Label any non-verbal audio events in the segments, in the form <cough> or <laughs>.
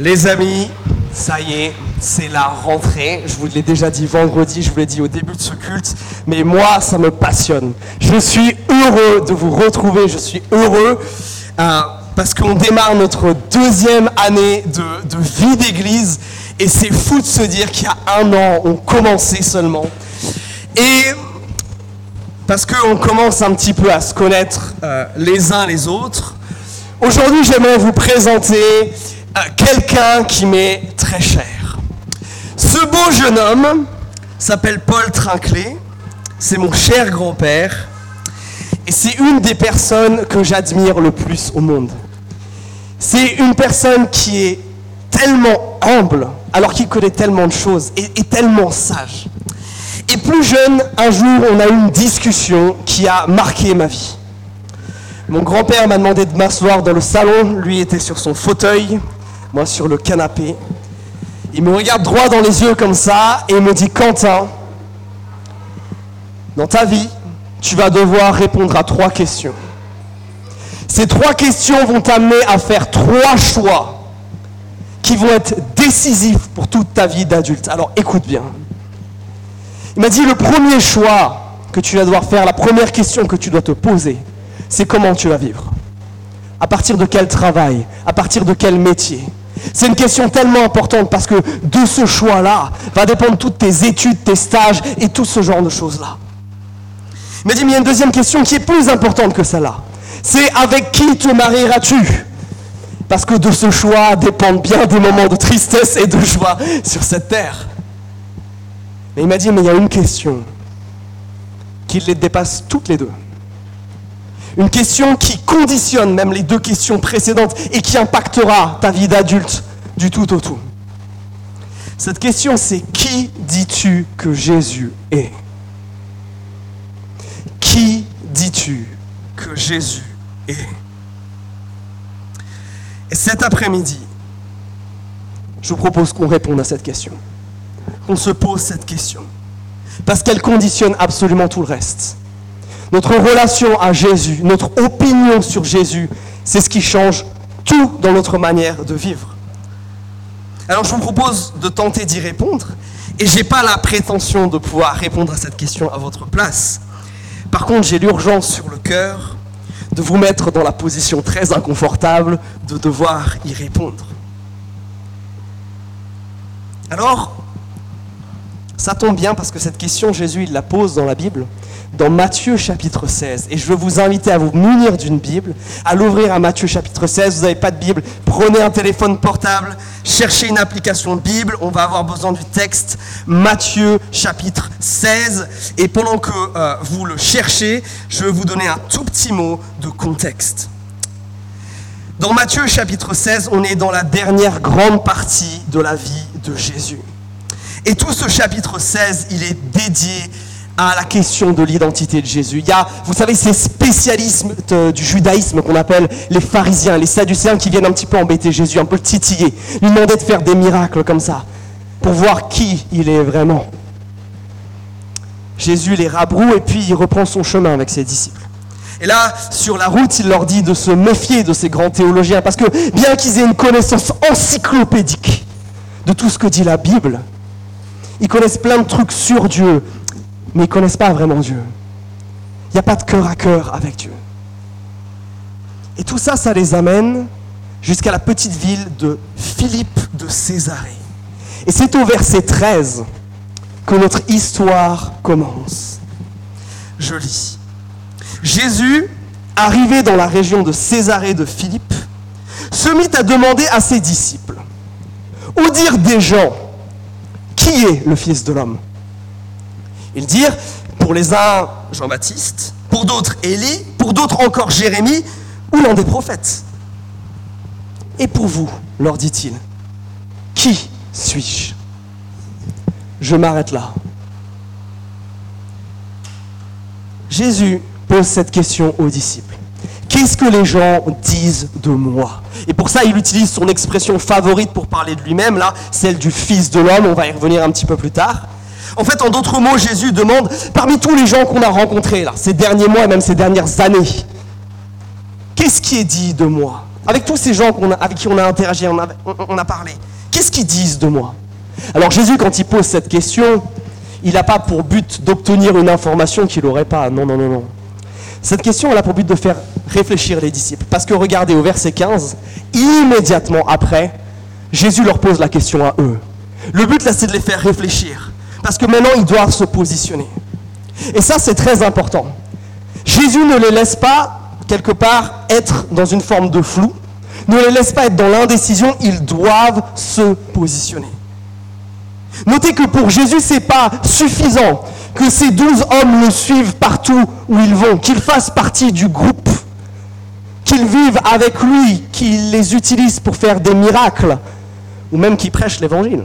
Les amis, ça y est, c'est la rentrée. Je vous l'ai déjà dit vendredi, je vous l'ai dit au début de ce culte, mais moi, ça me passionne. Je suis heureux de vous retrouver, je suis heureux euh, parce qu'on démarre notre deuxième année de, vie d'église et c'est fou de se dire qu'il y a un an, on commençait seulement. Et parce qu'on commence un petit peu à se connaître euh, les uns les autres, aujourd'hui j'aimerais vous présenter euh, quelqu'un qui m'est très cher. Ce beau jeune homme s'appelle Paul Trinclé, c'est mon cher grand-père, et c'est une des personnes que j'admire le plus au monde. C'est une personne qui est tellement humble, alors qu'il connaît tellement de choses, et, et tellement sage. Et plus jeune, un jour, on a eu une discussion qui a marqué ma vie. Mon grand-père m'a demandé de m'asseoir dans le salon, lui était sur son fauteuil, moi sur le canapé. Il me regarde droit dans les yeux comme ça et il me dit Quentin, dans ta vie, tu vas devoir répondre à trois questions. Ces trois questions vont t'amener à faire trois choix qui vont être décisifs pour toute ta vie d'adulte. Alors écoute bien. Il m'a dit le premier choix que tu vas devoir faire, la première question que tu dois te poser, c'est comment tu vas vivre? À partir de quel travail? À partir de quel métier? C'est une question tellement importante parce que de ce choix-là va dépendre toutes tes études, tes stages et tout ce genre de choses-là. Mais il y a une deuxième question qui est plus importante que celle-là. C'est avec qui te marieras-tu? Parce que de ce choix dépendent bien des moments de tristesse et de joie sur cette terre. Mais il m'a dit, mais il y a une question qui les dépasse toutes les deux. Une question qui conditionne même les deux questions précédentes et qui impactera ta vie d'adulte du tout au tout. Cette question, c'est qui dis-tu que Jésus est? Qui dis-tu que Jésus est? Et cet après-midi, je propose qu'on réponde à cette question. Qu'on se pose cette question. Parce qu'elle conditionne absolument tout le reste. Notre relation à Jésus, notre opinion sur Jésus, c'est ce qui change tout dans notre manière de vivre. Alors je vous propose de tenter d'y répondre, et je n'ai pas la prétention de pouvoir répondre à cette question à votre place. Par contre, j'ai l'urgence sur le cœur de vous mettre dans la position très inconfortable de devoir y répondre. Alors, ça tombe bien parce que cette question, Jésus, il la pose dans la Bible, dans Matthieu chapitre 16. Et je veux vous inviter à vous munir d'une Bible, à l'ouvrir à Matthieu chapitre 16. Vous n'avez pas de Bible, prenez un téléphone portable, cherchez une application Bible. On va avoir besoin du texte Matthieu chapitre 16. Et pendant que euh, vous le cherchez, je vais vous donner un tout petit mot de contexte. Dans Matthieu chapitre 16, on est dans la dernière grande partie de la vie de Jésus. Et tout ce chapitre 16, il est dédié à la question de l'identité de Jésus. Il y a, vous savez, ces spécialismes du judaïsme qu'on appelle les pharisiens, les sadducéens qui viennent un petit peu embêter Jésus, un peu le titiller, lui demander de faire des miracles comme ça, pour voir qui il est vraiment. Jésus les rabroue et puis il reprend son chemin avec ses disciples. Et là, sur la route, il leur dit de se méfier de ces grands théologiens, parce que bien qu'ils aient une connaissance encyclopédique de tout ce que dit la Bible, ils connaissent plein de trucs sur Dieu, mais ils connaissent pas vraiment Dieu. Il n'y a pas de cœur à cœur avec Dieu. Et tout ça, ça les amène jusqu'à la petite ville de Philippe de Césarée. Et c'est au verset 13 que notre histoire commence. Je lis. Jésus, arrivé dans la région de Césarée de Philippe, se mit à demander à ses disciples, au dire des gens, qui est le Fils de l'homme? Ils dirent, pour les uns, Jean-Baptiste, pour d'autres, Élie, pour d'autres encore, Jérémie, ou l'un des prophètes. Et pour vous, leur dit-il, qui suis-je? Je m'arrête là. Jésus pose cette question aux disciples. Qu'est-ce que les gens disent de moi? Et pour ça, il utilise son expression favorite pour parler de lui-même, là, celle du Fils de l'homme, on va y revenir un petit peu plus tard. En fait, en d'autres mots, Jésus demande, parmi tous les gens qu'on a rencontrés, ces derniers mois et même ces dernières années, qu'est-ce qui est dit de moi? Avec tous ces gens avec qui on a interagi, on a, on a parlé, qu'est-ce qu'ils disent de moi? Alors Jésus, quand il pose cette question, il n'a pas pour but d'obtenir une information qu'il n'aurait pas. Non, non, non, non. Cette question, elle a pour but de faire réfléchir les disciples. Parce que regardez au verset 15, immédiatement après, Jésus leur pose la question à eux. Le but là, c'est de les faire réfléchir. Parce que maintenant, ils doivent se positionner. Et ça, c'est très important. Jésus ne les laisse pas, quelque part, être dans une forme de flou. Ne les laisse pas être dans l'indécision. Ils doivent se positionner. Notez que pour Jésus, ce n'est pas suffisant que ces douze hommes le suivent partout où ils vont, qu'ils fassent partie du groupe, qu'ils vivent avec lui, qu'ils les utilisent pour faire des miracles, ou même qu'ils prêchent l'évangile.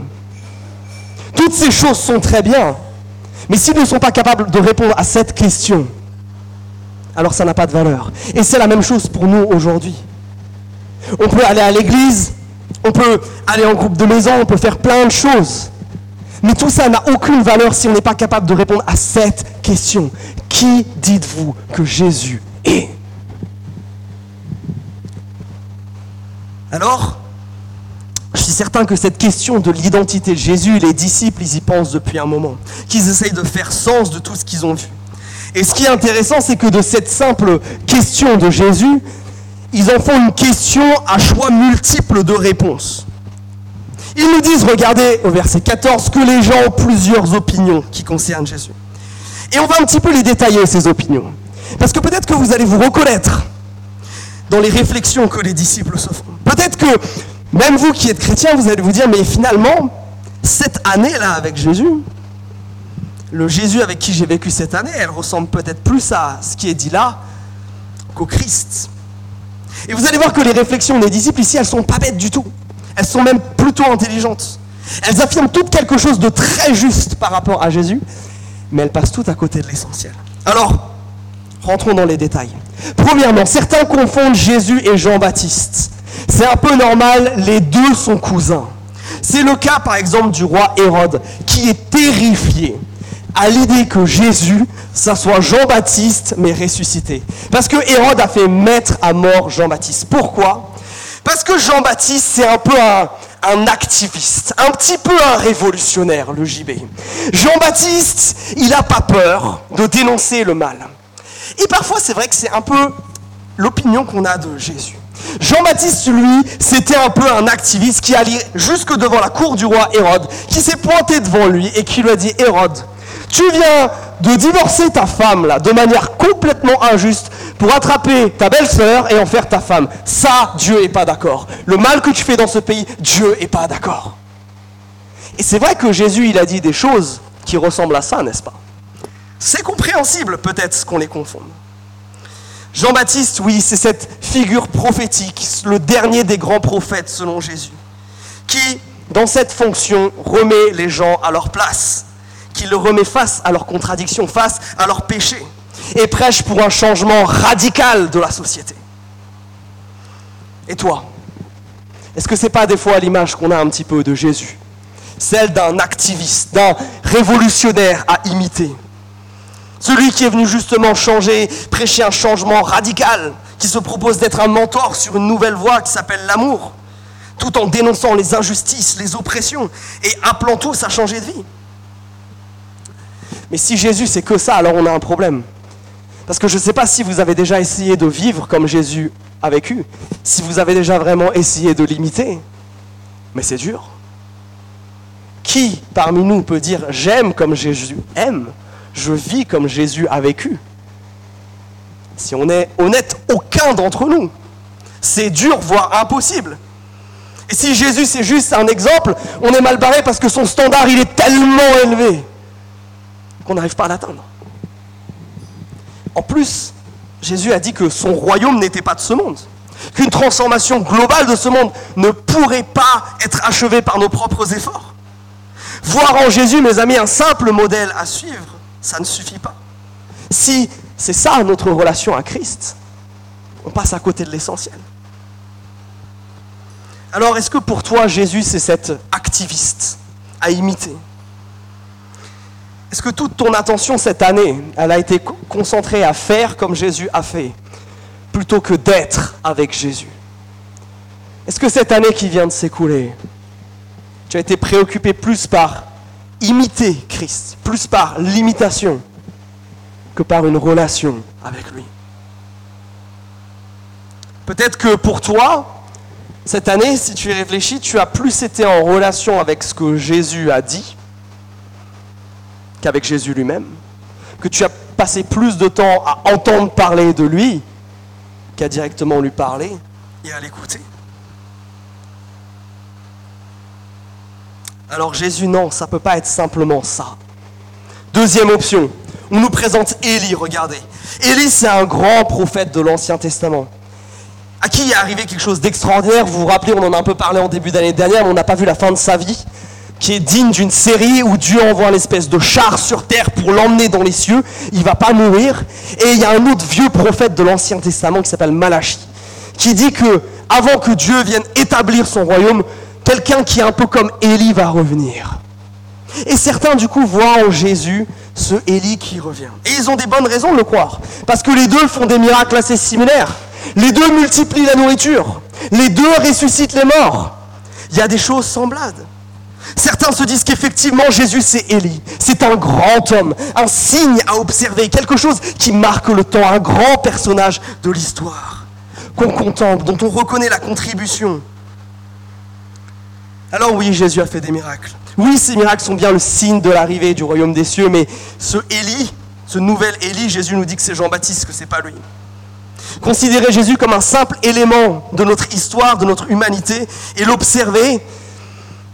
Toutes ces choses sont très bien, mais s'ils ne sont pas capables de répondre à cette question, alors ça n'a pas de valeur. Et c'est la même chose pour nous aujourd'hui. On peut aller à l'église, on peut aller en groupe de maison, on peut faire plein de choses. Mais tout ça n'a aucune valeur si on n'est pas capable de répondre à cette question. Qui dites-vous que Jésus est? Alors, je suis certain que cette question de l'identité de Jésus, les disciples, ils y pensent depuis un moment, qu'ils essayent de faire sens de tout ce qu'ils ont vu. Et ce qui est intéressant, c'est que de cette simple question de Jésus, ils en font une question à choix multiples de réponses. Ils nous disent, regardez au verset 14, que les gens ont plusieurs opinions qui concernent Jésus. Et on va un petit peu les détailler, ces opinions. Parce que peut-être que vous allez vous reconnaître dans les réflexions que les disciples se font. Peut-être que même vous qui êtes chrétien, vous allez vous dire, mais finalement, cette année-là avec Jésus, le Jésus avec qui j'ai vécu cette année, elle ressemble peut-être plus à ce qui est dit là qu'au Christ. Et vous allez voir que les réflexions des disciples ici, elles sont pas bêtes du tout. Elles sont même plutôt intelligentes. Elles affirment toutes quelque chose de très juste par rapport à Jésus, mais elles passent toutes à côté de l'essentiel. Alors, rentrons dans les détails. Premièrement, certains confondent Jésus et Jean-Baptiste. C'est un peu normal, les deux sont cousins. C'est le cas par exemple du roi Hérode, qui est terrifié à l'idée que Jésus, ça soit Jean-Baptiste, mais ressuscité. Parce que Hérode a fait mettre à mort Jean-Baptiste. Pourquoi? Parce que Jean-Baptiste, c'est un peu un, activiste, un petit peu un révolutionnaire, le JB. Jean-Baptiste, il n'a pas peur de dénoncer le mal. Et parfois, c'est vrai que c'est un peu l'opinion qu'on a de Jésus. Jean-Baptiste, lui, c'était un peu un activiste qui allait jusque devant la cour du roi Hérode, qui s'est pointé devant lui et qui lui a dit, Hérode, tu viens de divorcer ta femme de manière complètement injuste pour attraper ta belle-sœur et en faire ta femme. Ça, Dieu n'est pas d'accord. Le mal que tu fais dans ce pays, Dieu n'est pas d'accord. Et c'est vrai que Jésus, il a dit des choses qui ressemblent à ça, n'est-ce pas? C'est compréhensible peut-être qu'on les confonde. Jean-Baptiste, oui, c'est cette figure prophétique, le dernier des grands prophètes selon Jésus, qui, dans cette fonction, remet les gens à leur place qui le remet face à leurs contradictions, face à leurs péchés, et prêche pour un changement radical de la société. Et toi Est-ce que ce n'est pas des fois l'image qu'on a un petit peu de Jésus? Celle d'un activiste, d'un révolutionnaire à imiter. Celui qui est venu justement changer, prêcher un changement radical, qui se propose d'être un mentor sur une nouvelle voie qui s'appelle l'amour, tout en dénonçant les injustices, les oppressions, et appelant tous à changer de vie. Mais si Jésus c'est que ça, alors on a un problème. Parce que je ne sais pas si vous avez déjà essayé de vivre comme Jésus a vécu, si vous avez déjà vraiment essayé de l'imiter, mais c'est dur. Qui parmi nous peut dire j'aime comme Jésus aime, je vis comme Jésus a vécu Si on est honnête, aucun d'entre nous. C'est dur, voire impossible. Et si Jésus c'est juste un exemple, on est mal barré parce que son standard il est tellement élevé qu'on n'arrive pas à l'atteindre. En plus, Jésus a dit que son royaume n'était pas de ce monde, qu'une transformation globale de ce monde ne pourrait pas être achevée par nos propres efforts. Voir en Jésus, mes amis, un simple modèle à suivre, ça ne suffit pas. Si c'est ça notre relation à Christ, on passe à côté de l'essentiel. Alors, est-ce que pour toi, Jésus, c'est cet activiste à imiter? Est-ce que toute ton attention cette année, elle a été concentrée à faire comme Jésus a fait, plutôt que d'être avec Jésus? Est-ce que cette année qui vient de s'écouler, tu as été préoccupé plus par imiter Christ, plus par l'imitation que par une relation avec lui Peut-être que pour toi, cette année, si tu y réfléchis, tu as plus été en relation avec ce que Jésus a dit qu'avec Jésus lui-même, que tu as passé plus de temps à entendre parler de lui qu'à directement lui parler et à l'écouter. Alors Jésus, non, ça ne peut pas être simplement ça. Deuxième option, on nous présente Élie, regardez. Élie, c'est un grand prophète de l'Ancien Testament à qui est arrivé quelque chose d'extraordinaire? Vous vous rappelez, on en a un peu parlé en début d'année dernière, mais on n'a pas vu la fin de sa vie, qui est digne d'une série où Dieu envoie une espèce de char sur terre pour l'emmener dans les cieux. Il va pas mourir. Et il y a un autre vieux prophète de l'Ancien Testament qui s'appelle Malachi, qui dit que avant que Dieu vienne établir son royaume, quelqu'un qui est un peu comme Élie va revenir. Et certains, du coup, voient en Jésus ce Élie qui revient. Et ils ont des bonnes raisons de le croire. Parce que les deux font des miracles assez similaires. Les deux multiplient la nourriture. Les deux ressuscitent les morts. Il y a des choses semblables. Certains se disent qu'effectivement Jésus c'est Élie. C'est un grand homme, un signe à observer, quelque chose qui marque le temps, un grand personnage de l'histoire, qu'on contemple, dont on reconnaît la contribution. Alors oui, Jésus a fait des miracles. Oui, ces miracles sont bien le signe de l'arrivée du royaume des cieux, mais ce Élie, ce nouvel Élie, Jésus nous dit que c'est Jean-Baptiste, que c'est pas lui. Considérer Jésus comme un simple élément de notre histoire, de notre humanité, et l'observer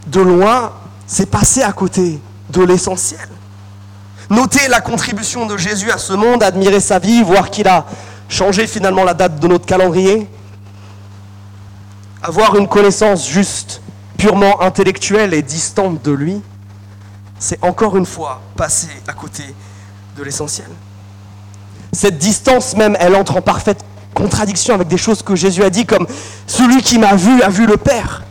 de loin, c'est passer à côté de l'essentiel. Noter la contribution de Jésus à ce monde, admirer sa vie, voir qu'il a changé finalement la date de notre calendrier, avoir une connaissance juste, purement intellectuelle et distante de lui, c'est encore une fois passer à côté de l'essentiel. Cette distance même, elle entre en parfaite contradiction avec des choses que Jésus a dit comme celui qui m'a vu a vu le Père.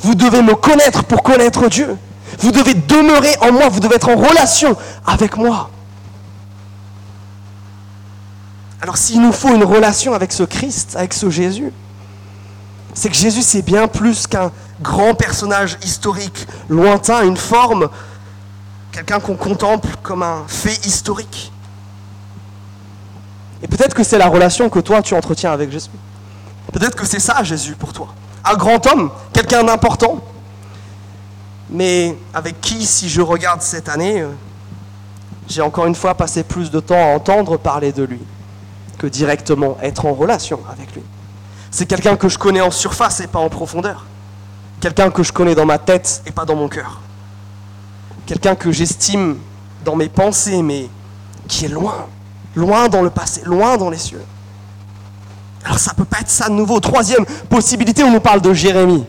Vous devez me connaître pour connaître Dieu. Vous devez demeurer en moi, vous devez être en relation avec moi. Alors s'il nous faut une relation avec ce Christ, avec ce Jésus, c'est que Jésus c'est bien plus qu'un grand personnage historique, lointain, une forme, quelqu'un qu'on contemple comme un fait historique. Et peut-être que c'est la relation que toi tu entretiens avec Jésus. Peut-être que c'est ça Jésus pour toi. Un grand homme, quelqu'un d'important, mais avec qui, si je regarde cette année, euh, j'ai encore une fois passé plus de temps à entendre parler de lui que directement être en relation avec lui. C'est quelqu'un que je connais en surface et pas en profondeur. Quelqu'un que je connais dans ma tête et pas dans mon cœur. Quelqu'un que j'estime dans mes pensées, mais qui est loin loin dans le passé, loin dans les cieux. Alors ça ne peut pas être ça de nouveau. Troisième possibilité, on nous parle de Jérémie.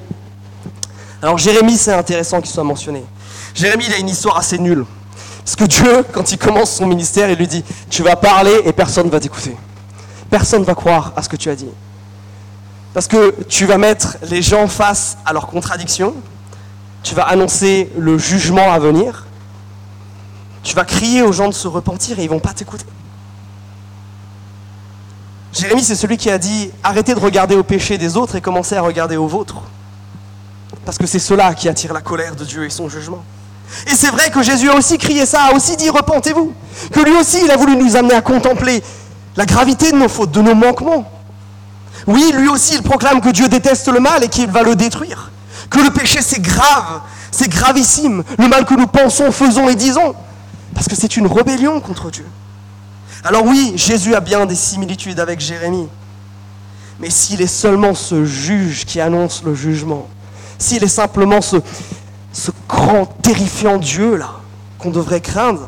Alors Jérémie, c'est intéressant qu'il soit mentionné. Jérémie, il a une histoire assez nulle. Parce que Dieu, quand il commence son ministère, il lui dit, tu vas parler et personne ne va t'écouter. Personne ne va croire à ce que tu as dit. Parce que tu vas mettre les gens face à leurs contradictions, tu vas annoncer le jugement à venir, tu vas crier aux gens de se repentir et ils ne vont pas t'écouter. Jérémie, c'est celui qui a dit arrêtez de regarder au péché des autres et commencez à regarder au vôtre. Parce que c'est cela qui attire la colère de Dieu et son jugement. Et c'est vrai que Jésus a aussi crié ça, a aussi dit repentez-vous. Que lui aussi, il a voulu nous amener à contempler la gravité de nos fautes, de nos manquements. Oui, lui aussi, il proclame que Dieu déteste le mal et qu'il va le détruire. Que le péché, c'est grave, c'est gravissime. Le mal que nous pensons, faisons et disons. Parce que c'est une rébellion contre Dieu. Alors oui, Jésus a bien des similitudes avec Jérémie. Mais s'il est seulement ce juge qui annonce le jugement, s'il est simplement ce, grand, terrifiant Dieu-là qu'on devrait craindre,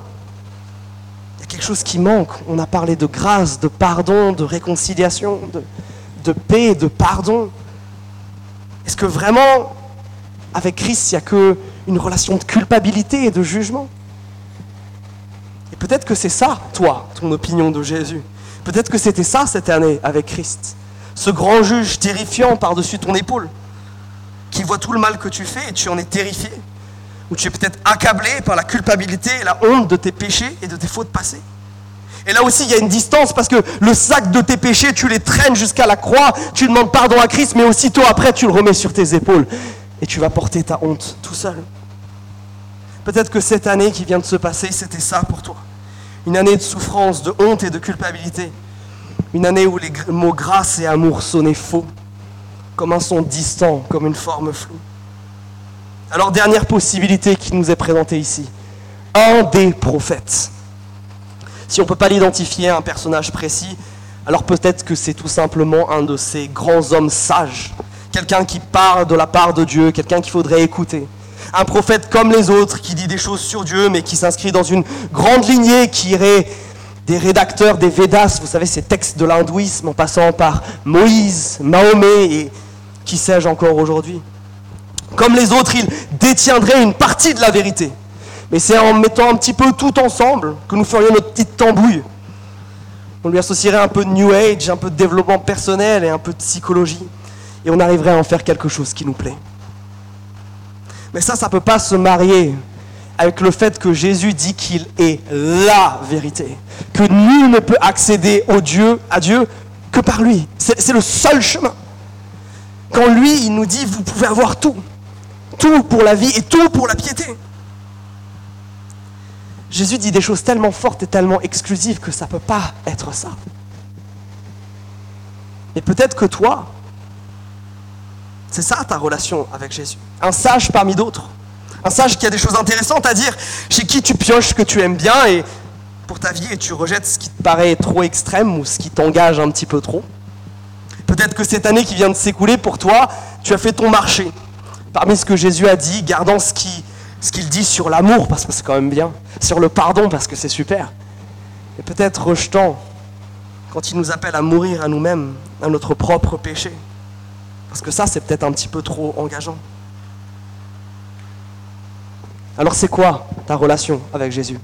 il y a quelque chose qui manque. On a parlé de grâce, de pardon, de réconciliation, de, de paix, de pardon. Est-ce que vraiment, avec Christ, il n'y a qu'une relation de culpabilité et de jugement? Peut-être que c'est ça, toi, ton opinion de Jésus. Peut-être que c'était ça cette année avec Christ. Ce grand juge terrifiant par-dessus ton épaule, qui voit tout le mal que tu fais et tu en es terrifié. Ou tu es peut-être accablé par la culpabilité et la honte de tes péchés et de tes fautes passées. Et là aussi, il y a une distance parce que le sac de tes péchés, tu les traînes jusqu'à la croix, tu demandes pardon à Christ, mais aussitôt après, tu le remets sur tes épaules et tu vas porter ta honte tout seul. Peut-être que cette année qui vient de se passer, c'était ça pour toi. Une année de souffrance, de honte et de culpabilité. Une année où les mots grâce et amour sonnaient faux, comme un son distant, comme une forme floue. Alors, dernière possibilité qui nous est présentée ici. Un des prophètes. Si on ne peut pas l'identifier à un personnage précis, alors peut-être que c'est tout simplement un de ces grands hommes sages. Quelqu'un qui parle de la part de Dieu, quelqu'un qu'il faudrait écouter. Un prophète comme les autres, qui dit des choses sur Dieu, mais qui s'inscrit dans une grande lignée qui irait des rédacteurs des Védas, vous savez, ces textes de l'hindouisme, en passant par Moïse, Mahomet et qui sais-je encore aujourd'hui. Comme les autres, il détiendrait une partie de la vérité. Mais c'est en mettant un petit peu tout ensemble que nous ferions notre petite tambouille. On lui associerait un peu de New Age, un peu de développement personnel et un peu de psychologie. Et on arriverait à en faire quelque chose qui nous plaît. Mais ça, ça ne peut pas se marier avec le fait que Jésus dit qu'il est la vérité, que nul ne peut accéder au Dieu, à Dieu que par lui. C'est le seul chemin. Quand lui, il nous dit, vous pouvez avoir tout, tout pour la vie et tout pour la piété. Jésus dit des choses tellement fortes et tellement exclusives que ça ne peut pas être ça. Et peut-être que toi, c'est ça ta relation avec Jésus. Un sage parmi d'autres. Un sage qui a des choses intéressantes à dire, chez qui tu pioches ce que tu aimes bien et pour ta vie et tu rejettes ce qui te paraît trop extrême ou ce qui t'engage un petit peu trop. Peut-être que cette année qui vient de s'écouler pour toi, tu as fait ton marché. Parmi ce que Jésus a dit, gardant ce qu'il ce dit sur l'amour, parce que c'est quand même bien, sur le pardon, parce que c'est super. Et peut-être rejetant quand il nous appelle à mourir à nous-mêmes, à notre propre péché. Parce que ça, c'est peut-être un petit peu trop engageant. Alors c'est quoi ta relation avec Jésus?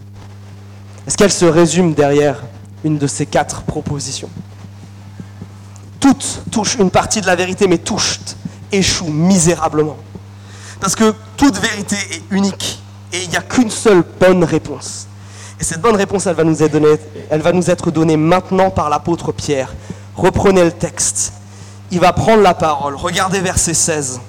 Est-ce qu'elle se résume derrière une de ces quatre propositions? Toutes touchent une partie de la vérité, mais toutes échouent misérablement. Parce que toute vérité est unique et il n'y a qu'une seule bonne réponse. Et cette bonne réponse, elle va nous être donnée, maintenant par l'apôtre Pierre. Reprenez le texte. Il va prendre la parole. Regardez verset 16.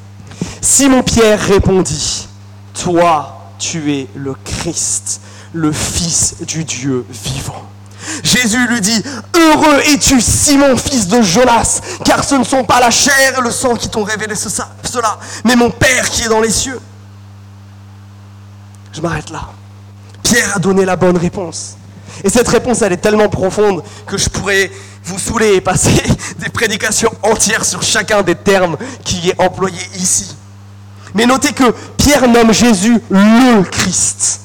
Simon Pierre répondit, Toi, tu es le Christ, le Fils du Dieu vivant. Jésus lui dit, Heureux es-tu, Simon, fils de Jonas, car ce ne sont pas la chair et le sang qui t'ont révélé mais mon Père qui est dans les cieux. Je m'arrête là. Pierre a donné la bonne réponse. Et cette réponse, elle est tellement profonde que je pourrais vous saouler et passer <laughs> des prédications entières sur chacun des termes qui est employé ici. Mais notez que Pierre nomme Jésus le Christ.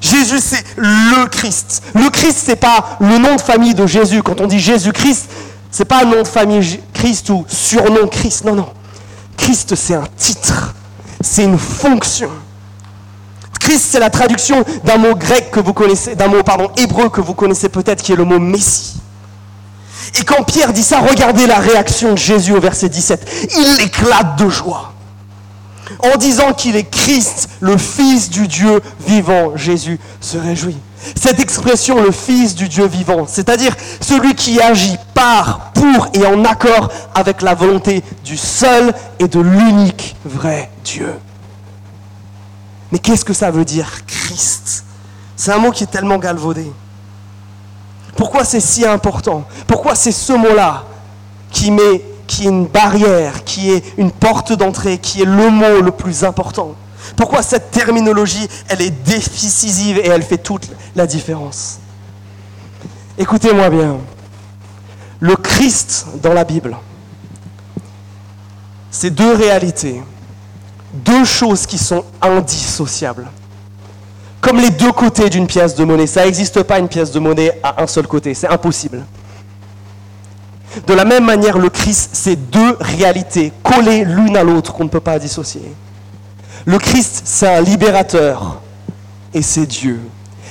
Jésus, c'est le Christ. Le Christ, c'est pas le nom de famille de Jésus. Quand on dit Jésus-Christ, c'est pas nom de famille Christ ou surnom Christ. Non, non. Christ, c'est un titre. C'est une fonction. Christ, c'est la traduction d'un mot grec que vous connaissez, d'un mot, pardon, hébreu que vous connaissez peut-être, qui est le mot Messie. Et quand Pierre dit ça, regardez la réaction de Jésus au verset 17. Il éclate de joie en disant qu'il est Christ, le Fils du Dieu vivant. Jésus se réjouit. Cette expression, le Fils du Dieu vivant, c'est-à-dire celui qui agit par, pour et en accord avec la volonté du seul et de l'unique vrai Dieu. Mais qu'est-ce que ça veut dire, Christ? C'est un mot qui est tellement galvaudé. Pourquoi c'est si important? Pourquoi c'est ce mot-là qui met qui est une barrière, qui est une porte d'entrée, qui est le mot le plus important? Pourquoi cette terminologie, elle est décisive et elle fait toute la différence Écoutez-moi bien. Le Christ dans la Bible, c'est deux réalités, deux choses qui sont indissociables. Comme les deux côtés d'une pièce de monnaie. Ça n'existe pas une pièce de monnaie à un seul côté, c'est impossible. De la même manière, le Christ, c'est deux réalités collées l'une à l'autre qu'on ne peut pas dissocier. Le Christ, c'est un libérateur et c'est Dieu.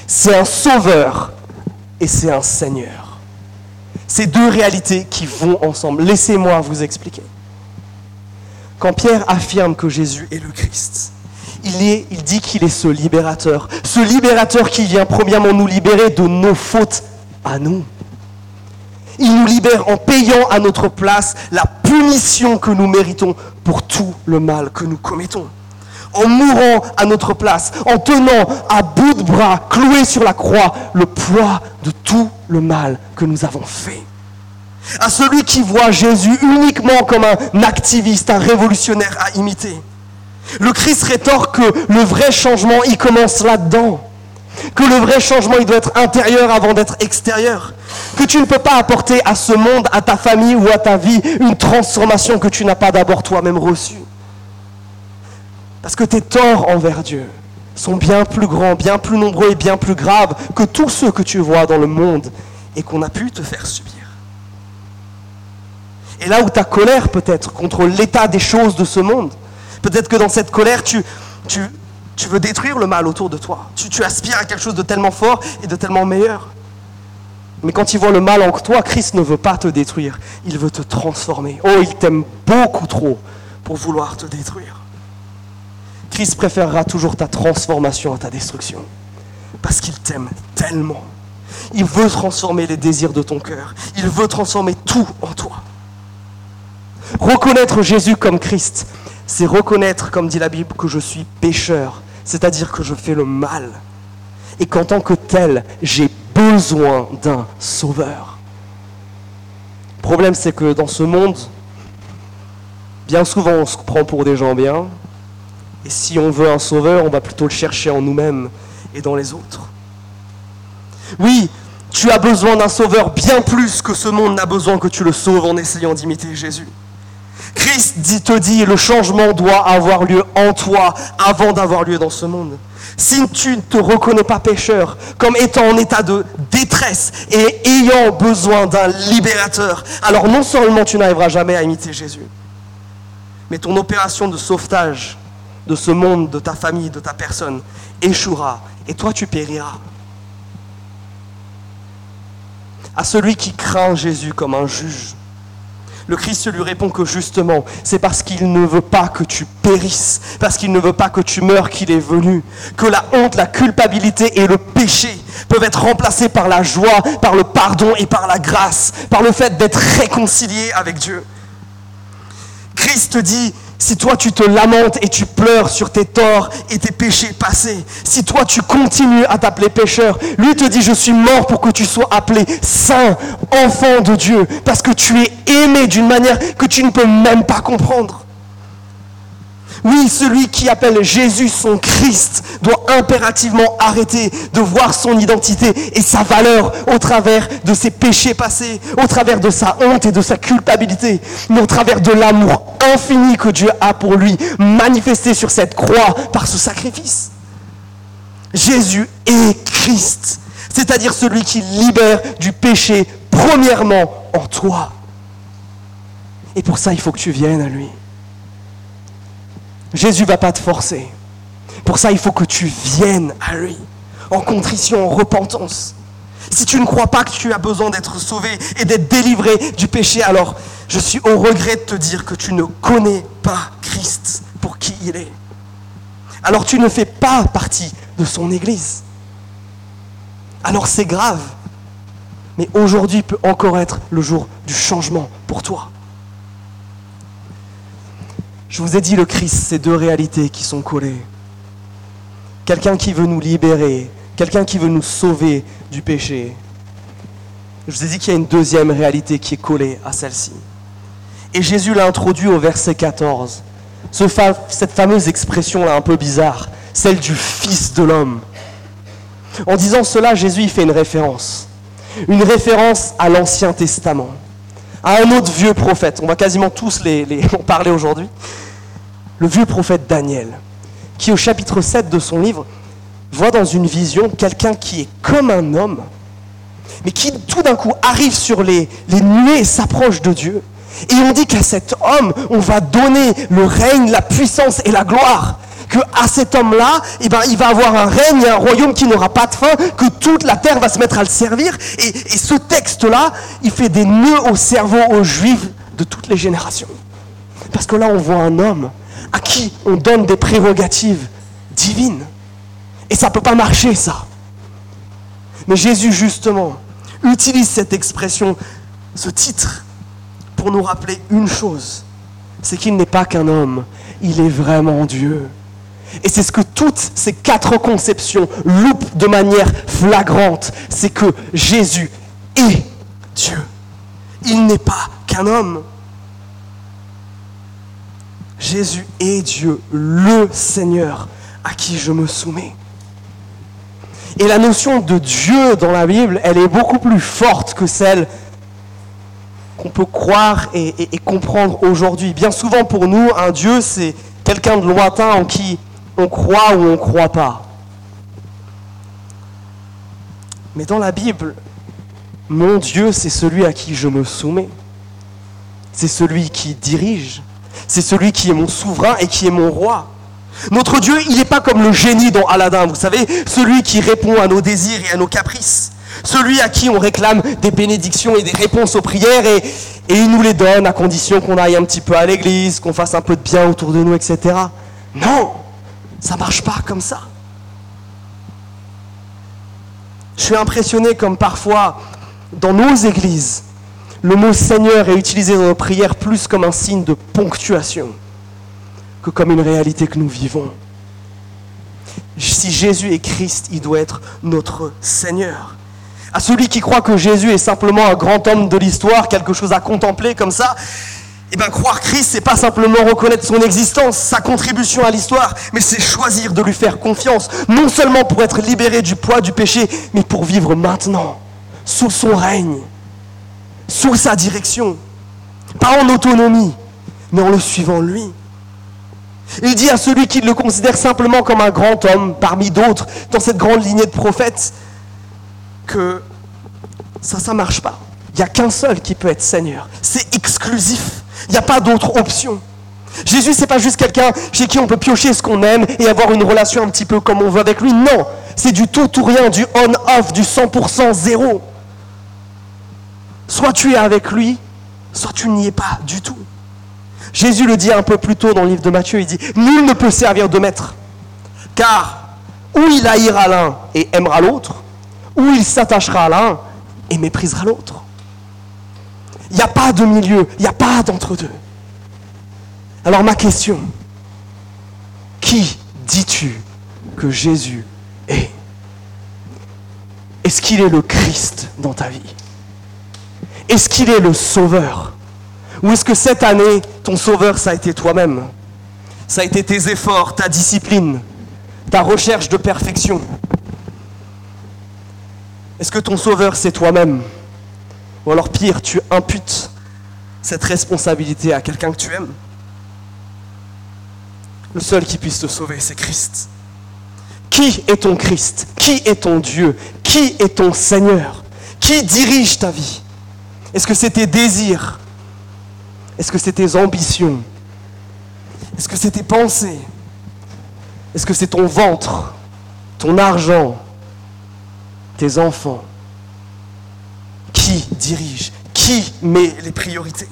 C'est un sauveur et c'est un Seigneur. Ces deux réalités qui vont ensemble. Laissez-moi vous expliquer. Quand Pierre affirme que Jésus est le Christ, il, il dit qu'il est ce libérateur. Ce libérateur qui vient premièrement nous libérer de nos fautes à nous. Il nous libère en payant à notre place la punition que nous méritons pour tout le mal que nous commettons. En mourant à notre place, en tenant à bout de bras, cloué sur la croix, le poids de tout le mal que nous avons fait. À celui qui voit Jésus uniquement comme un activiste, un révolutionnaire à imiter. Le Christ rétorque que le vrai changement, il commence là-dedans. Que le vrai changement, il doit être intérieur avant d'être extérieur. Que tu ne peux pas apporter à ce monde, à ta famille ou à ta vie une transformation que tu n'as pas d'abord toi-même reçue. Parce que tes torts envers Dieu sont bien plus grands, bien plus nombreux et bien plus graves que tous ceux que tu vois dans le monde et qu'on a pu te faire subir. Et là où ta colère peut-être contre l'état des choses de ce monde, peut-être que dans cette colère, tu veux détruire le mal autour de toi. Tu, tu aspires à quelque chose de tellement fort et de tellement meilleur. Mais quand il voit le mal en toi, Christ ne veut pas te détruire. Il veut te transformer. Oh, il t'aime beaucoup trop pour vouloir te détruire. Christ préférera toujours ta transformation à ta destruction. Parce qu'il t'aime tellement. Il veut transformer les désirs de ton cœur. Il veut transformer tout en toi. Reconnaître Jésus comme Christ, c'est reconnaître, comme dit la Bible, que je suis pécheur, c'est-à-dire que je fais le mal. Et qu'en tant que tel, j'ai besoin d'un sauveur. Le problème, c'est que dans ce monde, bien souvent, on se prend pour des gens bien. Et si on veut un sauveur, on va plutôt le chercher en nous-mêmes et dans les autres. Oui, tu as besoin d'un sauveur bien plus que ce monde n'a besoin que tu le sauves en essayant d'imiter Jésus. Christ dit, te dit, le changement doit avoir lieu en toi avant d'avoir lieu dans ce monde. Si tu ne te reconnais pas pécheur, comme étant en état de détresse et ayant besoin d'un libérateur, alors non seulement tu n'arriveras jamais à imiter Jésus, mais ton opération de sauvetage de ce monde, de ta famille, de ta personne, échouera, et toi tu périras. À celui qui craint Jésus comme un juge, le Christ lui répond que justement, c'est parce qu'il ne veut pas que tu périsses, parce qu'il ne veut pas que tu meurs qu'il est venu, que la honte, la culpabilité et le péché peuvent être remplacés par la joie, par le pardon et par la grâce, par le fait d'être réconcilié avec Dieu. Christ dit, si toi tu te lamentes et tu pleures sur tes torts et tes péchés passés, si toi tu continues à t'appeler pécheur, lui te dit je suis mort pour que tu sois appelé saint, enfant de Dieu, parce que tu es aimé d'une manière que tu ne peux même pas comprendre. Oui, celui qui appelle Jésus son Christ doit impérativement arrêter de voir son identité et sa valeur au travers de ses péchés passés, au travers de sa honte et de sa culpabilité, mais au travers de l'amour infini que Dieu a pour lui, manifesté sur cette croix par ce sacrifice. Jésus est Christ, c'est-à-dire celui qui libère du péché premièrement en toi. Et pour ça, il faut que tu viennes à lui. Jésus ne va pas te forcer. Pour ça, il faut que tu viennes à lui, en contrition, en repentance. Si tu ne crois pas que tu as besoin d'être sauvé et d'être délivré du péché, alors je suis au regret de te dire que tu ne connais pas Christ pour qui il est. Alors tu ne fais pas partie de son Église. Alors c'est grave. Mais aujourd'hui peut encore être le jour du changement pour toi. Je vous ai dit le Christ, ces deux réalités qui sont collées. Quelqu'un qui veut nous libérer, quelqu'un qui veut nous sauver du péché. Je vous ai dit qu'il y a une deuxième réalité qui est collée à celle-ci. Et Jésus l'a introduit au verset 14. cette fameuse expression-là un peu bizarre, celle du Fils de l'homme. En disant cela, Jésus y fait une référence. Une référence à l'Ancien Testament à un autre vieux prophète. On va quasiment tous les, <laughs> en parler aujourd'hui. Le vieux prophète Daniel, qui au chapitre 7 de son livre voit dans une vision quelqu'un qui est comme un homme, mais qui tout d'un coup arrive sur les, les nuées et s'approche de Dieu. Et on dit qu'à cet homme, on va donner le règne, la puissance et la gloire que à cet homme-là, eh ben, il va avoir un règne, un royaume qui n'aura pas de fin, que toute la terre va se mettre à le servir. Et, et ce texte-là, il fait des nœuds au cerveau aux juifs de toutes les générations. Parce que là, on voit un homme à qui on donne des prérogatives divines. Et ça ne peut pas marcher, ça. Mais Jésus, justement, utilise cette expression, ce titre, pour nous rappeler une chose, c'est qu'il n'est pas qu'un homme, il est vraiment Dieu. Et c'est ce que toutes ces quatre conceptions loupent de manière flagrante, c'est que Jésus est Dieu. Il n'est pas qu'un homme. Jésus est Dieu, le Seigneur à qui je me soumets. Et la notion de Dieu dans la Bible, elle est beaucoup plus forte que celle qu'on peut croire et, comprendre aujourd'hui. Bien souvent pour nous, un Dieu, c'est quelqu'un de lointain en qui on croit ou on ne croit pas. Mais dans la Bible, mon Dieu, c'est celui à qui je me soumets. C'est celui qui dirige. C'est celui qui est mon souverain et qui est mon roi. Notre Dieu, il n'est pas comme le génie dans Aladdin, vous savez, celui qui répond à nos désirs et à nos caprices. Celui à qui on réclame des bénédictions et des réponses aux prières et, et il nous les donne à condition qu'on aille un petit peu à l'église, qu'on fasse un peu de bien autour de nous, etc. Non, ça marche pas comme ça. Je suis impressionné comme parfois, dans nos églises, le mot Seigneur est utilisé dans nos prières plus comme un signe de ponctuation que comme une réalité que nous vivons. Si Jésus est Christ, il doit être notre Seigneur. À celui qui croit que Jésus est simplement un grand homme de l'histoire, quelque chose à contempler comme ça, eh bien, croire Christ, c'est pas simplement reconnaître son existence, sa contribution à l'histoire, mais c'est choisir de lui faire confiance, non seulement pour être libéré du poids du péché, mais pour vivre maintenant, sous son règne, sous sa direction, pas en autonomie, mais en le suivant lui. Il dit à celui qui le considère simplement comme un grand homme parmi d'autres dans cette grande lignée de prophètes que ça, ça marche pas. Il n'y a qu'un seul qui peut être Seigneur. C'est exclusif. Il n'y a pas d'autre option. Jésus, c'est pas juste quelqu'un chez qui on peut piocher ce qu'on aime et avoir une relation un petit peu comme on veut avec lui. Non, c'est du tout ou rien, du on-off, du 100% zéro. Soit tu es avec lui, soit tu n'y es pas du tout. Jésus le dit un peu plus tôt dans le livre de Matthieu, il dit, Nul ne peut servir de maître, car ou il haïra l'un et aimera l'autre, ou il s'attachera à l'un et méprisera l'autre. Il n'y a pas de milieu, il n'y a pas d'entre-deux. Alors ma question, qui dis-tu que Jésus est? Est-ce qu'il est le Christ dans ta vie? Est-ce qu'il est le Sauveur? Ou est-ce que cette année, ton Sauveur, ça a été toi-même? Ça a été tes efforts, ta discipline, ta recherche de perfection. Est-ce que ton Sauveur, c'est toi-même? Ou alors pire, tu imputes cette responsabilité à quelqu'un que tu aimes. Le seul qui puisse te sauver, c'est Christ. Qui est ton Christ? Qui est ton Dieu? Qui est ton Seigneur? Qui dirige ta vie? Est-ce que c'est tes désirs? Est-ce que c'est tes ambitions? Est-ce que c'est tes pensées? Est-ce que c'est ton ventre? Ton argent? Tes enfants? Qui dirige Qui met les priorités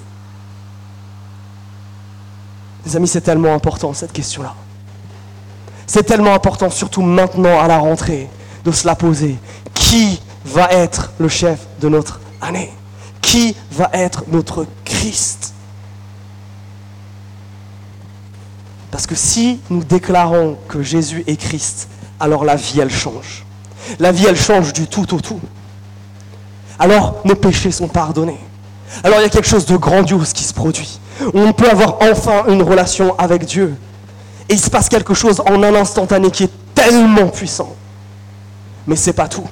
Les amis, c'est tellement important cette question-là. C'est tellement important, surtout maintenant à la rentrée, de se la poser. Qui va être le chef de notre année? Qui va être notre Christ? Parce que si nous déclarons que Jésus est Christ, alors la vie, elle change. La vie, elle change du tout au tout alors nos péchés sont pardonnés. Alors il y a quelque chose de grandiose qui se produit. On peut avoir enfin une relation avec Dieu. Et il se passe quelque chose en un instantané qui est tellement puissant. Mais ce n'est pas tout.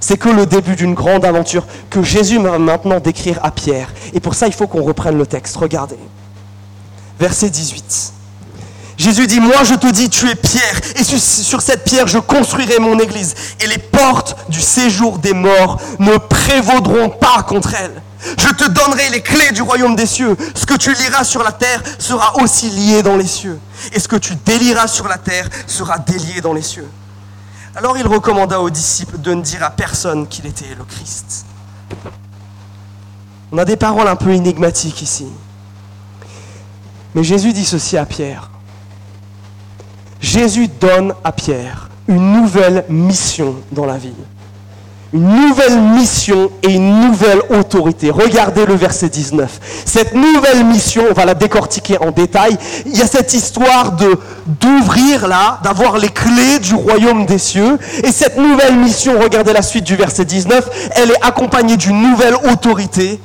C'est que le début d'une grande aventure que Jésus va maintenant décrire à Pierre. Et pour ça, il faut qu'on reprenne le texte. Regardez. Verset 18. Jésus dit, moi je te dis, tu es pierre, et sur cette pierre je construirai mon église, et les portes du séjour des morts ne prévaudront pas contre elle. Je te donnerai les clés du royaume des cieux. Ce que tu liras sur la terre sera aussi lié dans les cieux, et ce que tu délieras sur la terre sera délié dans les cieux. Alors il recommanda aux disciples de ne dire à personne qu'il était le Christ. On a des paroles un peu énigmatiques ici. Mais Jésus dit ceci à Pierre. Jésus donne à Pierre une nouvelle mission dans la vie. une nouvelle mission et une nouvelle autorité. Regardez le verset 19. Cette nouvelle mission, on va la décortiquer en détail. Il y a cette histoire de d'ouvrir là, d'avoir les clés du royaume des cieux. Et cette nouvelle mission, regardez la suite du verset 19, elle est accompagnée d'une nouvelle autorité,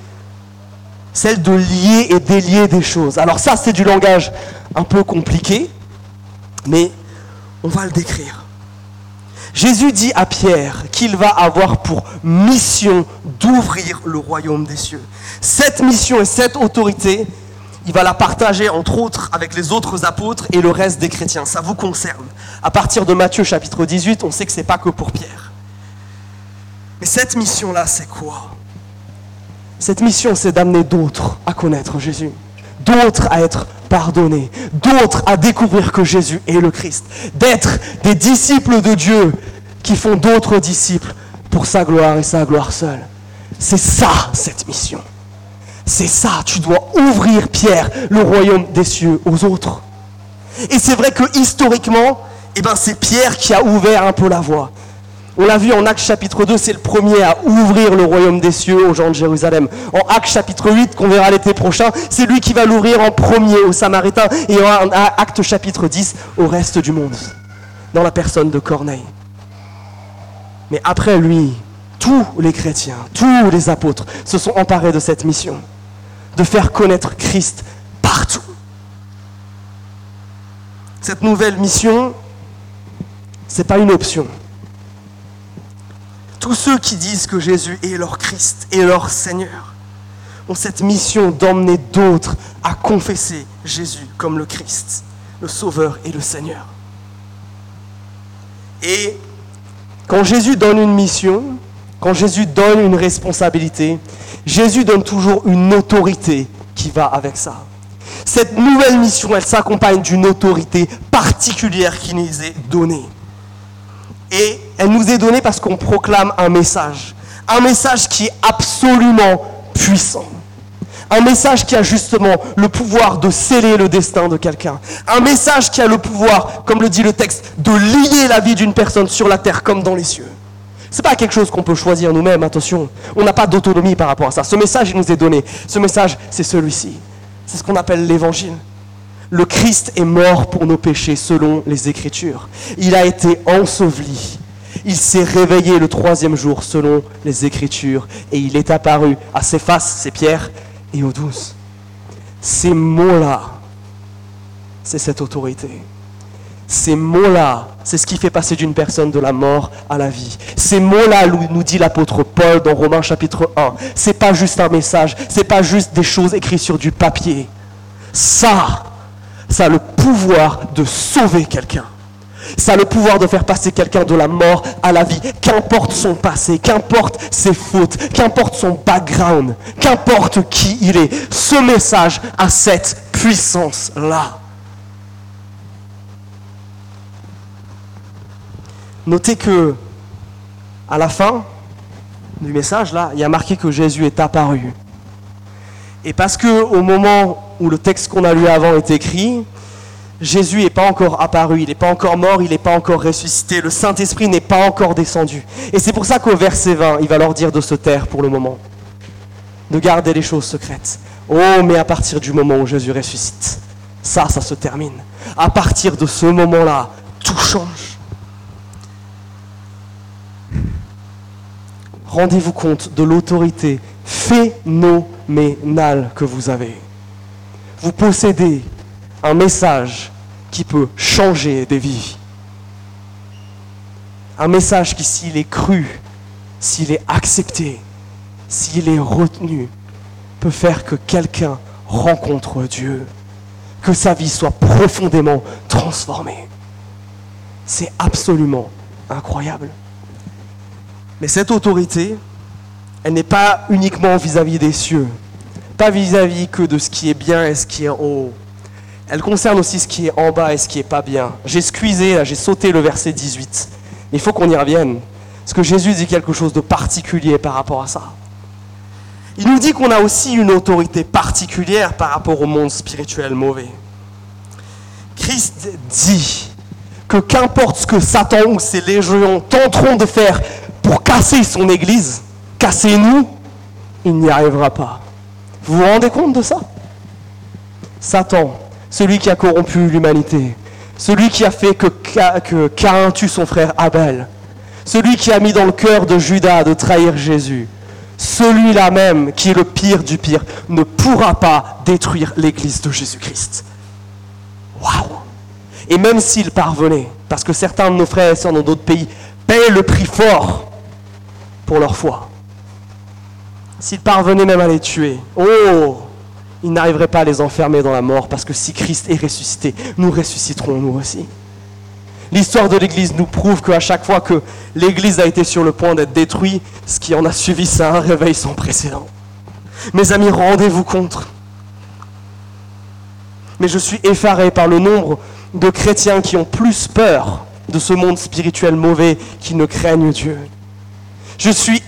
celle de lier et délier des choses. Alors ça, c'est du langage un peu compliqué, mais on va le décrire. Jésus dit à Pierre qu'il va avoir pour mission d'ouvrir le royaume des cieux. Cette mission et cette autorité, il va la partager entre autres avec les autres apôtres et le reste des chrétiens. Ça vous concerne. À partir de Matthieu chapitre 18, on sait que ce n'est pas que pour Pierre. Mais cette mission-là, c'est quoi? Cette mission, c'est d'amener d'autres à connaître Jésus, d'autres à être pardonner, d'autres à découvrir que Jésus est le Christ, d'être des disciples de Dieu qui font d'autres disciples pour sa gloire et sa gloire seule. C'est ça, cette mission. C'est ça, tu dois ouvrir, Pierre, le royaume des cieux aux autres. Et c'est vrai que historiquement, eh ben, c'est Pierre qui a ouvert un peu la voie. On l'a vu en Actes chapitre 2, c'est le premier à ouvrir le royaume des cieux aux gens de Jérusalem. En Actes chapitre 8, qu'on verra l'été prochain, c'est lui qui va l'ouvrir en premier aux Samaritains et en Actes chapitre 10 au reste du monde, dans la personne de Corneille. Mais après lui, tous les chrétiens, tous les apôtres se sont emparés de cette mission, de faire connaître Christ partout. Cette nouvelle mission, ce n'est pas une option tous ceux qui disent que Jésus est leur Christ et leur Seigneur ont cette mission d'emmener d'autres à confesser Jésus comme le Christ, le Sauveur et le Seigneur. Et quand Jésus donne une mission, quand Jésus donne une responsabilité, Jésus donne toujours une autorité qui va avec ça. Cette nouvelle mission, elle s'accompagne d'une autorité particulière qui nous est donnée. Et elle nous est donnée parce qu'on proclame un message. Un message qui est absolument puissant. Un message qui a justement le pouvoir de sceller le destin de quelqu'un. Un message qui a le pouvoir, comme le dit le texte, de lier la vie d'une personne sur la terre comme dans les cieux. Ce n'est pas quelque chose qu'on peut choisir nous-mêmes, attention. On n'a pas d'autonomie par rapport à ça. Ce message, il nous est donné. Ce message, c'est celui-ci. C'est ce qu'on appelle l'évangile. Le Christ est mort pour nos péchés selon les Écritures. Il a été enseveli. Il s'est réveillé le troisième jour selon les Écritures et il est apparu à ses faces, ses pierres et aux douze. Ces mots-là, c'est cette autorité. Ces mots-là, c'est ce qui fait passer d'une personne de la mort à la vie. Ces mots-là, nous dit l'apôtre Paul dans Romains chapitre 1. C'est pas juste un message, c'est pas juste des choses écrites sur du papier. Ça, ça a le pouvoir de sauver quelqu'un. Ça a le pouvoir de faire passer quelqu'un de la mort à la vie. Qu'importe son passé, qu'importe ses fautes, qu'importe son background, qu'importe qui il est, ce message a cette puissance-là. Notez que, à la fin du message, là, il y a marqué que Jésus est apparu. Et parce que au moment où le texte qu'on a lu avant est écrit, Jésus n'est pas encore apparu, il n'est pas encore mort, il n'est pas encore ressuscité, le Saint-Esprit n'est pas encore descendu. Et c'est pour ça qu'au verset 20, il va leur dire de se taire pour le moment, de garder les choses secrètes. Oh, mais à partir du moment où Jésus ressuscite, ça, ça se termine. À partir de ce moment-là, tout change. Rendez-vous compte de l'autorité phénoménale que vous avez. Vous possédez un message qui peut changer des vies. Un message qui, s'il est cru, s'il est accepté, s'il est retenu, peut faire que quelqu'un rencontre Dieu, que sa vie soit profondément transformée. C'est absolument incroyable. Mais cette autorité, elle n'est pas uniquement vis-à-vis des cieux, pas vis-à-vis que de ce qui est bien et ce qui est haut. Elle concerne aussi ce qui est en bas et ce qui n'est pas bien. J'ai squeezé, j'ai sauté le verset 18. Il faut qu'on y revienne. Parce que Jésus dit quelque chose de particulier par rapport à ça. Il nous dit qu'on a aussi une autorité particulière par rapport au monde spirituel mauvais. Christ dit que qu'importe ce que Satan ou ses légions tenteront de faire pour casser son Église, casser nous, il n'y arrivera pas. Vous vous rendez compte de ça? Satan, celui qui a corrompu l'humanité, celui qui a fait que, que Cain tue son frère Abel, celui qui a mis dans le cœur de Judas de trahir Jésus, celui-là même qui est le pire du pire, ne pourra pas détruire l'Église de Jésus-Christ. Waouh Et même s'il parvenait, parce que certains de nos frères et sœurs dans d'autres pays payent le prix fort pour leur foi, s'il parvenait même à les tuer, oh, il n'arriverait pas à les enfermer dans la mort, parce que si Christ est ressuscité, nous ressusciterons nous aussi. L'histoire de l'Église nous prouve qu'à chaque fois que l'Église a été sur le point d'être détruite, ce qui en a suivi, c'est un réveil sans précédent. Mes amis, rendez-vous compte. Mais je suis effaré par le nombre de chrétiens qui ont plus peur de ce monde spirituel mauvais qu'ils ne craignent Dieu. Je suis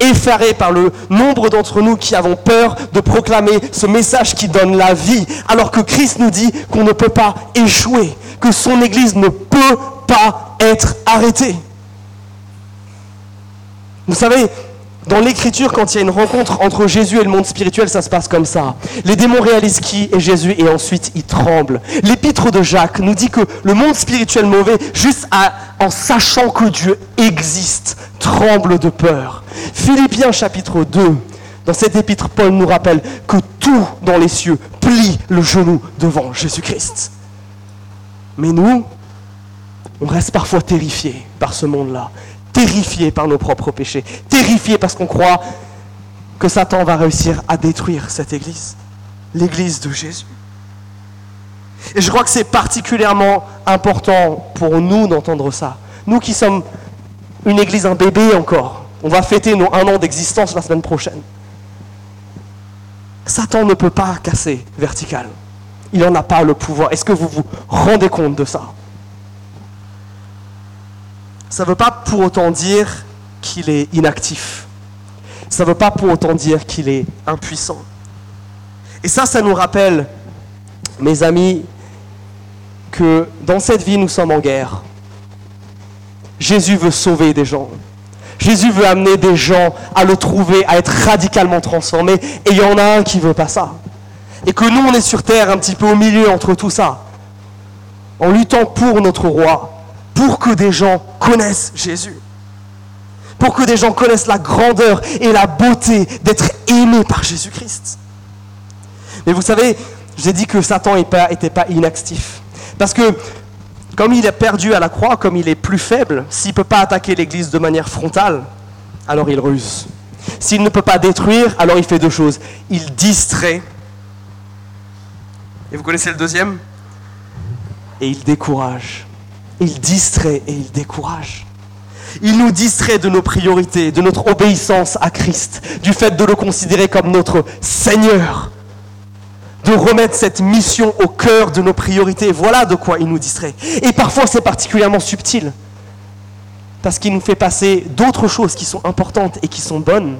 effaré par le nombre d'entre nous qui avons peur de proclamer ce message qui donne la vie, alors que Christ nous dit qu'on ne peut pas échouer, que son Église ne peut pas être arrêtée. Vous savez, dans l'écriture, quand il y a une rencontre entre Jésus et le monde spirituel, ça se passe comme ça. Les démons réalisent qui est Jésus et ensuite ils tremblent. L'épître de Jacques nous dit que le monde spirituel mauvais, juste en sachant que Dieu existe, tremble de peur. Philippiens chapitre 2, dans cet épître, Paul nous rappelle que tout dans les cieux plie le genou devant Jésus-Christ. Mais nous, on reste parfois terrifiés par ce monde-là, terrifiés par nos propres péchés, terrifiés parce qu'on croit que Satan va réussir à détruire cette Église, l'Église de Jésus. Et je crois que c'est particulièrement important pour nous d'entendre ça. Nous qui sommes une Église, un bébé encore, on va fêter nos un an d'existence la semaine prochaine. Satan ne peut pas casser vertical. Il n'en a pas le pouvoir. Est-ce que vous vous rendez compte de ça? Ça ne veut pas pour autant dire qu'il est inactif. Ça ne veut pas pour autant dire qu'il est impuissant. Et ça, ça nous rappelle, mes amis, que dans cette vie, nous sommes en guerre. Jésus veut sauver des gens. Jésus veut amener des gens à le trouver, à être radicalement transformés. Et il y en a un qui ne veut pas ça. Et que nous, on est sur terre un petit peu au milieu entre tout ça. En luttant pour notre roi, pour que des gens connaissent Jésus. Pour que des gens connaissent la grandeur et la beauté d'être aimés par Jésus-Christ. Mais vous savez, j'ai dit que Satan n'était pas inactif. Parce que comme il est perdu à la croix, comme il est plus faible, s'il ne peut pas attaquer l'Église de manière frontale, alors il ruse. S'il ne peut pas détruire, alors il fait deux choses. Il distrait. Et vous connaissez le deuxième? Et il décourage. Il distrait et il décourage. Il nous distrait de nos priorités, de notre obéissance à Christ, du fait de le considérer comme notre Seigneur, de remettre cette mission au cœur de nos priorités. Voilà de quoi il nous distrait. Et parfois c'est particulièrement subtil, parce qu'il nous fait passer d'autres choses qui sont importantes et qui sont bonnes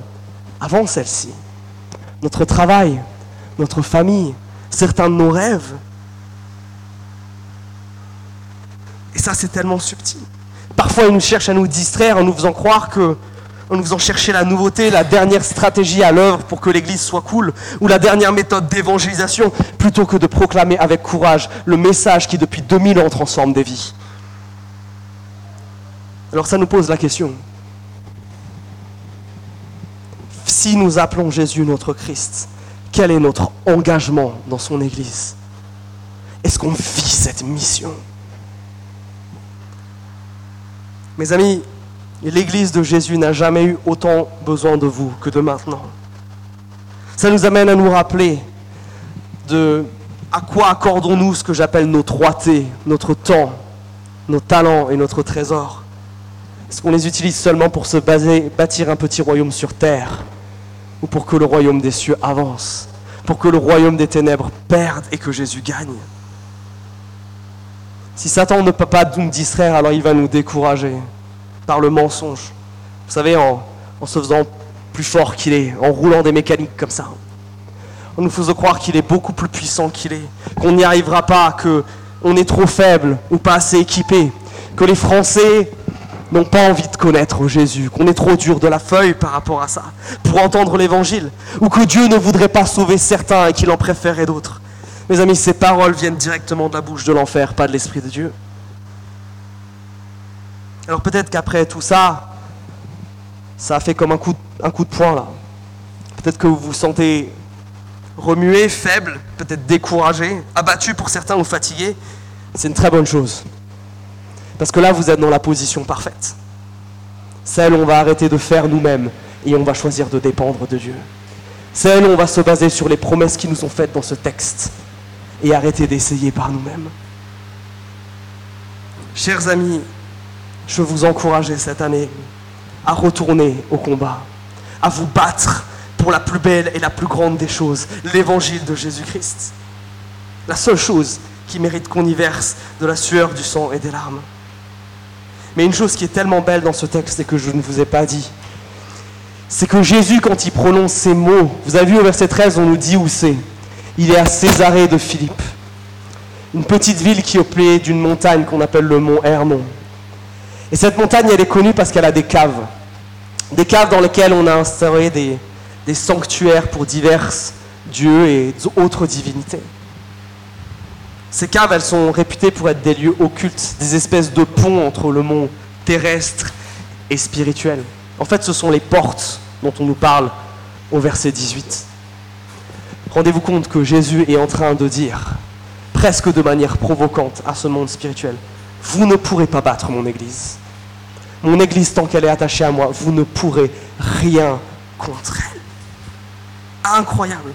avant celles-ci. Notre travail, notre famille, certains de nos rêves. Et ça c'est tellement subtil. Parfois il nous cherche à nous distraire en nous faisant croire que en nous faisant chercher la nouveauté, la dernière stratégie à l'œuvre pour que l'Église soit cool, ou la dernière méthode d'évangélisation, plutôt que de proclamer avec courage le message qui depuis 2000 ans transforme des vies. Alors ça nous pose la question. Si nous appelons Jésus notre Christ, quel est notre engagement dans son Église? Est-ce qu'on vit cette mission? Mes amis, l'Église de Jésus n'a jamais eu autant besoin de vous que de maintenant. Ça nous amène à nous rappeler de à quoi accordons-nous ce que j'appelle nos trois T, notre temps, nos talents et notre trésor. Est-ce qu'on les utilise seulement pour se bâtir un petit royaume sur terre ou pour que le royaume des cieux avance, pour que le royaume des ténèbres perde et que Jésus gagne? Si Satan ne peut pas nous distraire, alors il va nous décourager par le mensonge. Vous savez, en, se faisant plus fort qu'il est, en roulant des mécaniques comme ça. En nous faisant croire qu'il est beaucoup plus puissant qu'il est, qu'on n'y arrivera pas, qu'on est trop faible ou pas assez équipé, que les Français n'ont pas envie de connaître Jésus, qu'on est trop dur de la feuille par rapport à ça, pour entendre l'évangile, ou que Dieu ne voudrait pas sauver certains et qu'il en préférait d'autres. Mes amis, ces paroles viennent directement de la bouche de l'enfer, pas de l'Esprit de Dieu. Alors peut-être qu'après tout ça, ça a fait comme un coup, de poing là. Peut-être que vous vous sentez remué, faible, peut-être découragé, abattu pour certains ou fatigué. C'est une très bonne chose. Parce que là, vous êtes dans la position parfaite. Celle où on va arrêter de faire nous-mêmes et on va choisir de dépendre de Dieu. Celle où on va se baser sur les promesses qui nous sont faites dans ce texte et arrêter d'essayer par nous-mêmes. Chers amis, je vous encourager cette année à retourner au combat, à vous battre pour la plus belle et la plus grande des choses, l'évangile de Jésus-Christ. La seule chose qui mérite qu'on y verse de la sueur, du sang et des larmes. Mais une chose qui est tellement belle dans ce texte et que je ne vous ai pas dit, c'est que Jésus, quand il prononce ces mots, vous avez vu au verset 13, on nous dit où c'est. Il est à Césarée de Philippe, une petite ville qui est au pied d'une montagne qu'on appelle le mont Hermon. Et cette montagne, elle est connue parce qu'elle a des caves. Des caves dans lesquelles on a instauré des, des sanctuaires pour divers dieux et autres divinités. Ces caves, elles sont réputées pour être des lieux occultes, des espèces de ponts entre le monde terrestre et spirituel. En fait, ce sont les portes dont on nous parle au verset 18. Rendez-vous compte que Jésus est en train de dire, presque de manière provocante à ce monde spirituel, vous ne pourrez pas battre mon Église. Mon Église, tant qu'elle est attachée à moi, vous ne pourrez rien contre elle. Incroyable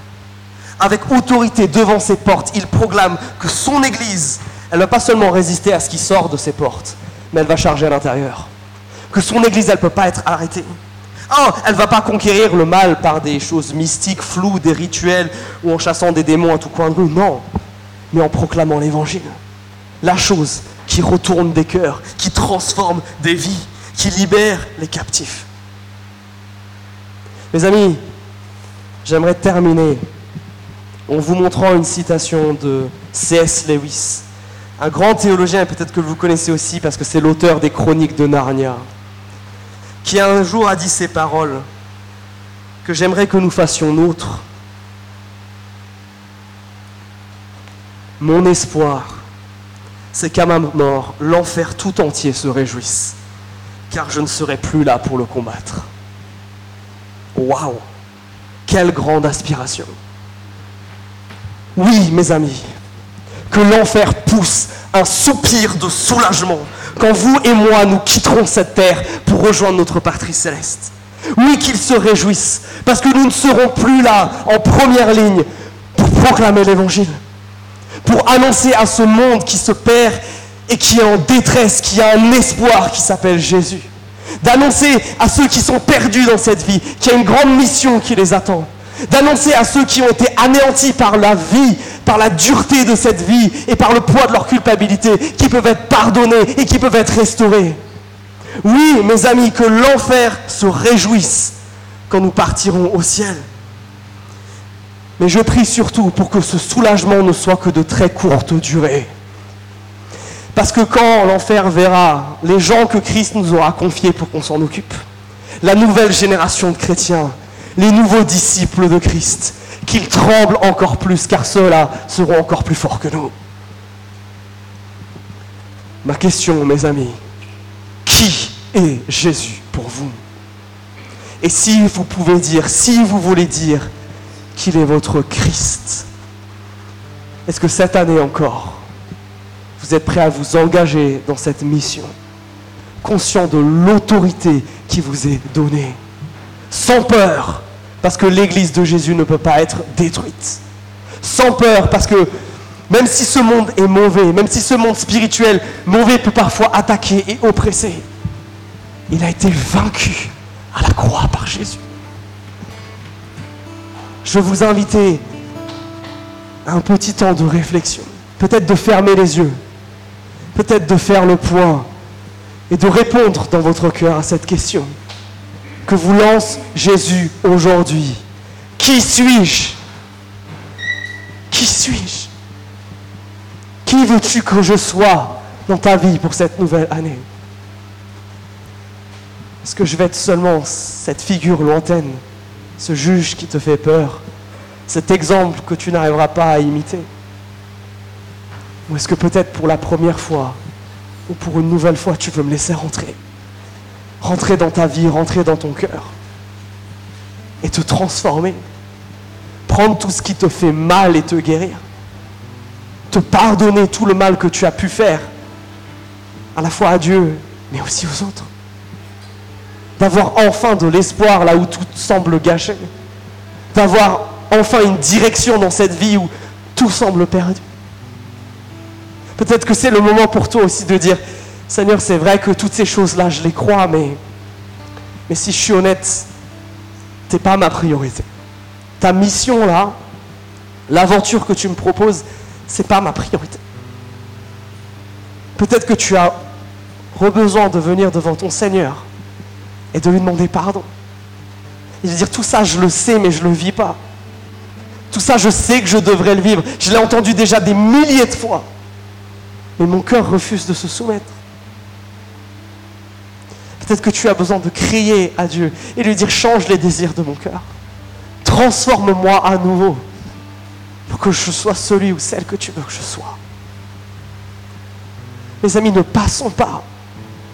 avec autorité devant ses portes, il proclame que son Église, elle ne va pas seulement résister à ce qui sort de ses portes, mais elle va charger à l'intérieur. Que son Église, elle ne peut pas être arrêtée. Oh, elle ne va pas conquérir le mal par des choses mystiques, floues, des rituels ou en chassant des démons à tout coin de rue. Non, mais en proclamant l'Évangile. La chose qui retourne des cœurs, qui transforme des vies, qui libère les captifs. Mes amis, j'aimerais terminer en vous montrant une citation de C.S. Lewis, un grand théologien, peut-être que vous connaissez aussi parce que c'est l'auteur des chroniques de Narnia, qui un jour a dit ces paroles que j'aimerais que nous fassions nôtres. Mon espoir, c'est qu'à ma mort, l'enfer tout entier se réjouisse, car je ne serai plus là pour le combattre. Waouh Quelle grande aspiration oui, mes amis, que l'enfer pousse un soupir de soulagement quand vous et moi nous quitterons cette terre pour rejoindre notre patrie céleste. Oui, qu'il se réjouisse, parce que nous ne serons plus là en première ligne pour proclamer l'évangile, pour annoncer à ce monde qui se perd et qui est en détresse, qui a un espoir qui s'appelle Jésus. D'annoncer à ceux qui sont perdus dans cette vie qu'il y a une grande mission qui les attend d'annoncer à ceux qui ont été anéantis par la vie, par la dureté de cette vie et par le poids de leur culpabilité, qui peuvent être pardonnés et qui peuvent être restaurés. Oui, mes amis, que l'enfer se réjouisse quand nous partirons au ciel. Mais je prie surtout pour que ce soulagement ne soit que de très courte durée. Parce que quand l'enfer verra les gens que Christ nous aura confiés pour qu'on s'en occupe, la nouvelle génération de chrétiens, les nouveaux disciples de Christ, qu'ils tremblent encore plus, car ceux-là seront encore plus forts que nous. Ma question, mes amis, qui est Jésus pour vous? Et si vous pouvez dire, si vous voulez dire qu'il est votre Christ, est-ce que cette année encore, vous êtes prêt à vous engager dans cette mission, conscient de l'autorité qui vous est donnée, sans peur, parce que l'Église de Jésus ne peut pas être détruite. Sans peur, parce que même si ce monde est mauvais, même si ce monde spirituel mauvais peut parfois attaquer et oppresser, il a été vaincu à la croix par Jésus. Je vous invite à un petit temps de réflexion, peut-être de fermer les yeux, peut-être de faire le point et de répondre dans votre cœur à cette question que vous lance Jésus aujourd'hui. Qui suis-je? Qui suis-je? Qui veux-tu que je sois dans ta vie pour cette nouvelle année? Est-ce que je vais être seulement cette figure lointaine, ce juge qui te fait peur, cet exemple que tu n'arriveras pas à imiter? Ou est-ce que peut-être pour la première fois ou pour une nouvelle fois, tu veux me laisser rentrer? Rentrer dans ta vie, rentrer dans ton cœur et te transformer. Prendre tout ce qui te fait mal et te guérir. Te pardonner tout le mal que tu as pu faire, à la fois à Dieu, mais aussi aux autres. D'avoir enfin de l'espoir là où tout semble gâché. D'avoir enfin une direction dans cette vie où tout semble perdu. Peut-être que c'est le moment pour toi aussi de dire, Seigneur, c'est vrai que toutes ces choses-là, je les crois, mais, si je suis honnête, tu n'es pas ma priorité. Ta mission là, l'aventure que tu me proposes, c'est pas ma priorité. Peut-être que tu as besoin de venir devant ton Seigneur et de lui demander pardon. Et de dire tout ça, je le sais, mais je ne le vis pas. Tout ça, je sais que je devrais le vivre. Je l'ai entendu déjà des milliers de fois. Mais mon cœur refuse de se soumettre. Peut-être que tu as besoin de crier à Dieu et lui dire change les désirs de mon cœur. Transforme-moi à nouveau pour que je sois celui ou celle que tu veux que je sois. Mes amis, ne passons pas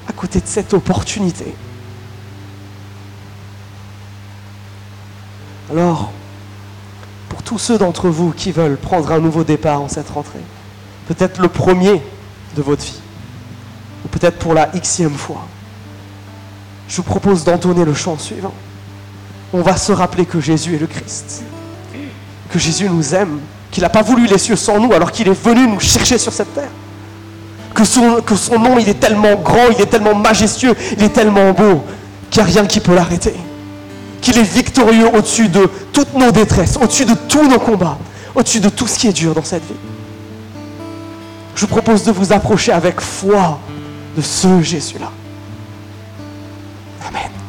à côté de cette opportunité. Alors, pour tous ceux d'entre vous qui veulent prendre un nouveau départ en cette rentrée, peut-être le premier de votre vie, ou peut-être pour la xème fois, je vous propose d'entonner le chant suivant. On va se rappeler que Jésus est le Christ, que Jésus nous aime, qu'il n'a pas voulu les cieux sans nous alors qu'il est venu nous chercher sur cette terre. Que son, nom, il est tellement grand, il est tellement majestueux, il est tellement beau qu'il n'y a rien qui peut l'arrêter. Qu'il est victorieux au-dessus de toutes nos détresses, au-dessus de tous nos combats, au-dessus de tout ce qui est dur dans cette vie. Je vous propose de vous approcher avec foi de ce Jésus-là. Amén.